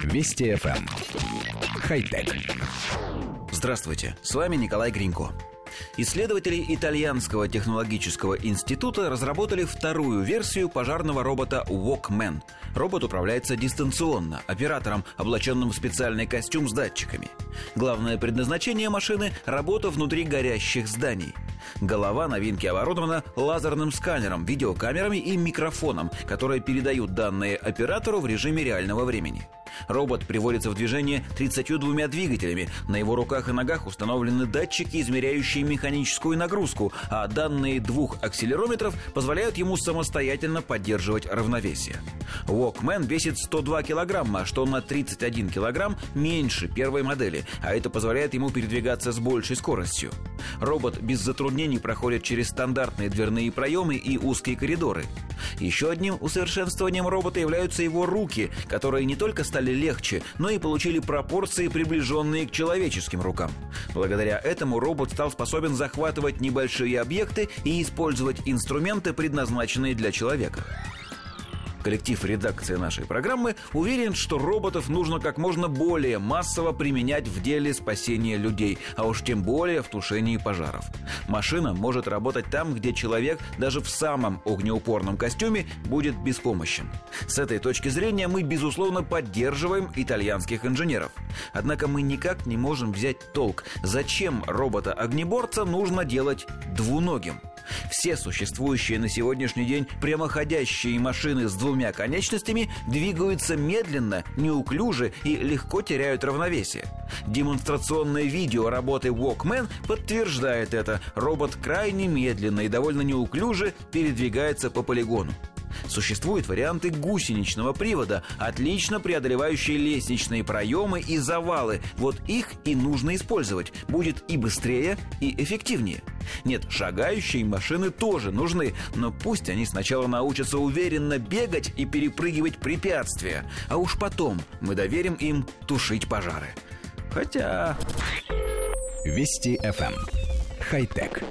Вести FM. Эм. Хай-тек. Здравствуйте, с вами Николай Гринько. Исследователи Итальянского технологического института разработали вторую версию пожарного робота Walkman. Робот управляется дистанционно, оператором, облаченным в специальный костюм с датчиками. Главное предназначение машины – работа внутри горящих зданий. Голова новинки оборудована лазерным сканером, видеокамерами и микрофоном, которые передают данные оператору в режиме реального времени. Робот приводится в движение 32 двигателями. На его руках и ногах установлены датчики, измеряющие механическую нагрузку, а данные двух акселерометров позволяют ему самостоятельно поддерживать равновесие. Walkman весит 102 килограмма, что на 31 килограмм меньше первой модели, а это позволяет ему передвигаться с большей скоростью. Робот без затруднений проходит через стандартные дверные проемы и узкие коридоры. Еще одним усовершенствованием робота являются его руки, которые не только стали легче, но и получили пропорции, приближенные к человеческим рукам. Благодаря этому робот стал способен захватывать небольшие объекты и использовать инструменты, предназначенные для человека. Коллектив редакции нашей программы уверен, что роботов нужно как можно более массово применять в деле спасения людей, а уж тем более в тушении пожаров. Машина может работать там, где человек даже в самом огнеупорном костюме будет беспомощен. С этой точки зрения мы, безусловно, поддерживаем итальянских инженеров. Однако мы никак не можем взять толк, зачем робота-огнеборца нужно делать двуногим. Все существующие на сегодняшний день прямоходящие машины с двумя конечностями двигаются медленно, неуклюже и легко теряют равновесие. Демонстрационное видео работы Walkman подтверждает это. Робот крайне медленно и довольно неуклюже передвигается по полигону. Существуют варианты гусеничного привода, отлично преодолевающие лестничные проемы и завалы. Вот их и нужно использовать. Будет и быстрее, и эффективнее. Нет, шагающие машины тоже нужны, но пусть они сначала научатся уверенно бегать и перепрыгивать препятствия, а уж потом мы доверим им тушить пожары. Хотя... Вести FM. Эм. Хай-тек.